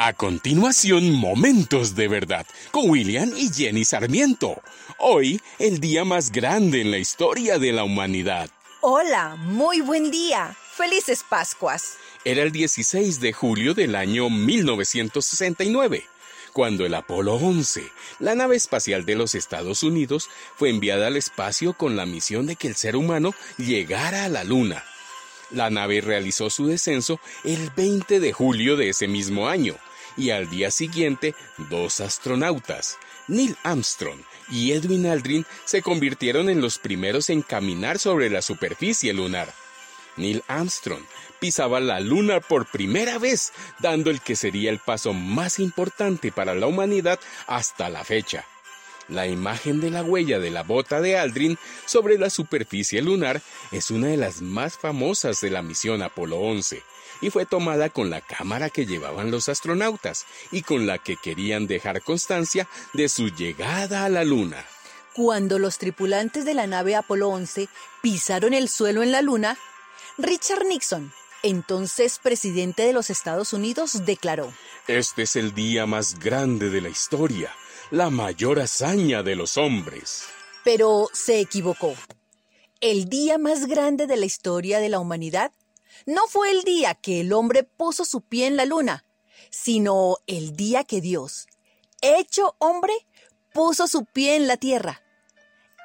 A continuación, Momentos de Verdad con William y Jenny Sarmiento. Hoy, el día más grande en la historia de la humanidad. Hola, muy buen día. Felices Pascuas. Era el 16 de julio del año 1969, cuando el Apolo 11, la nave espacial de los Estados Unidos, fue enviada al espacio con la misión de que el ser humano llegara a la Luna. La nave realizó su descenso el 20 de julio de ese mismo año y al día siguiente dos astronautas, Neil Armstrong y Edwin Aldrin, se convirtieron en los primeros en caminar sobre la superficie lunar. Neil Armstrong pisaba la luna por primera vez, dando el que sería el paso más importante para la humanidad hasta la fecha. La imagen de la huella de la bota de Aldrin sobre la superficie lunar es una de las más famosas de la misión Apolo 11 y fue tomada con la cámara que llevaban los astronautas y con la que querían dejar constancia de su llegada a la Luna. Cuando los tripulantes de la nave Apolo 11 pisaron el suelo en la Luna, Richard Nixon, entonces presidente de los Estados Unidos, declaró, Este es el día más grande de la historia, la mayor hazaña de los hombres. Pero se equivocó. El día más grande de la historia de la humanidad no fue el día que el hombre puso su pie en la luna, sino el día que Dios, hecho hombre, puso su pie en la tierra.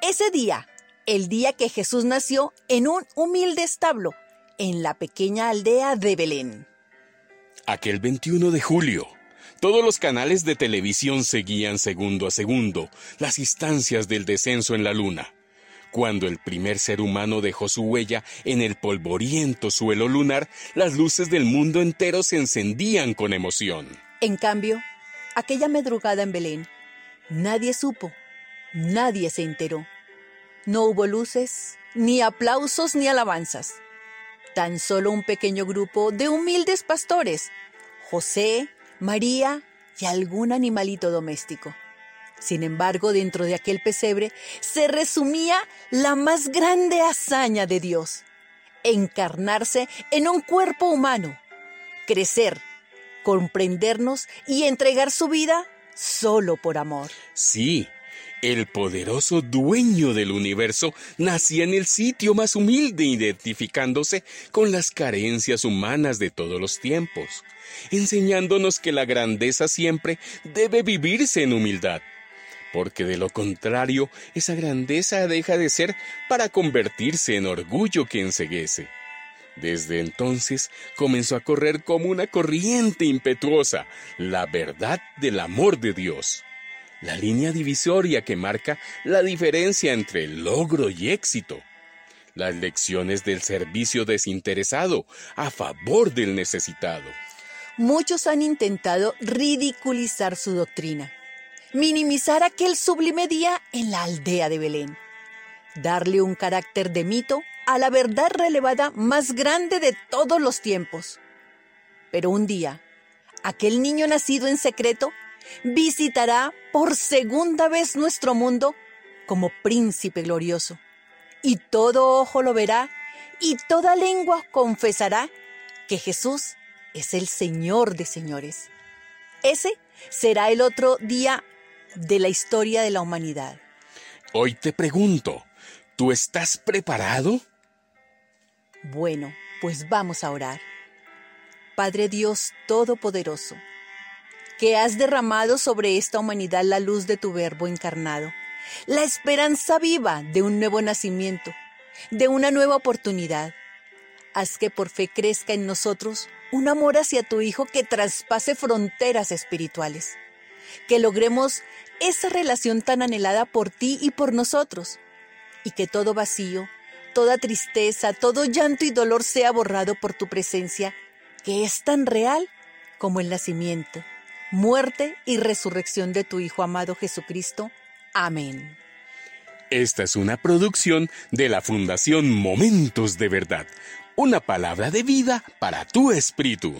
Ese día, el día que Jesús nació en un humilde establo, en la pequeña aldea de Belén. Aquel 21 de julio, todos los canales de televisión seguían segundo a segundo las instancias del descenso en la luna cuando el primer ser humano dejó su huella en el polvoriento suelo lunar, las luces del mundo entero se encendían con emoción. En cambio, aquella madrugada en Belén, nadie supo, nadie se enteró. No hubo luces, ni aplausos, ni alabanzas. Tan solo un pequeño grupo de humildes pastores, José, María y algún animalito doméstico. Sin embargo, dentro de aquel pesebre se resumía la más grande hazaña de Dios, encarnarse en un cuerpo humano, crecer, comprendernos y entregar su vida solo por amor. Sí, el poderoso dueño del universo nacía en el sitio más humilde, identificándose con las carencias humanas de todos los tiempos, enseñándonos que la grandeza siempre debe vivirse en humildad porque de lo contrario esa grandeza deja de ser para convertirse en orgullo que enseguece. Desde entonces comenzó a correr como una corriente impetuosa la verdad del amor de Dios, la línea divisoria que marca la diferencia entre logro y éxito, las lecciones del servicio desinteresado a favor del necesitado. Muchos han intentado ridiculizar su doctrina minimizar aquel sublime día en la aldea de Belén, darle un carácter de mito a la verdad relevada más grande de todos los tiempos. Pero un día, aquel niño nacido en secreto visitará por segunda vez nuestro mundo como príncipe glorioso, y todo ojo lo verá y toda lengua confesará que Jesús es el Señor de señores. Ese será el otro día de la historia de la humanidad. Hoy te pregunto, ¿tú estás preparado? Bueno, pues vamos a orar. Padre Dios Todopoderoso, que has derramado sobre esta humanidad la luz de tu Verbo encarnado, la esperanza viva de un nuevo nacimiento, de una nueva oportunidad. Haz que por fe crezca en nosotros un amor hacia tu Hijo que traspase fronteras espirituales. Que logremos esa relación tan anhelada por ti y por nosotros, y que todo vacío, toda tristeza, todo llanto y dolor sea borrado por tu presencia, que es tan real como el nacimiento, muerte y resurrección de tu Hijo amado Jesucristo. Amén. Esta es una producción de la Fundación Momentos de Verdad, una palabra de vida para tu espíritu.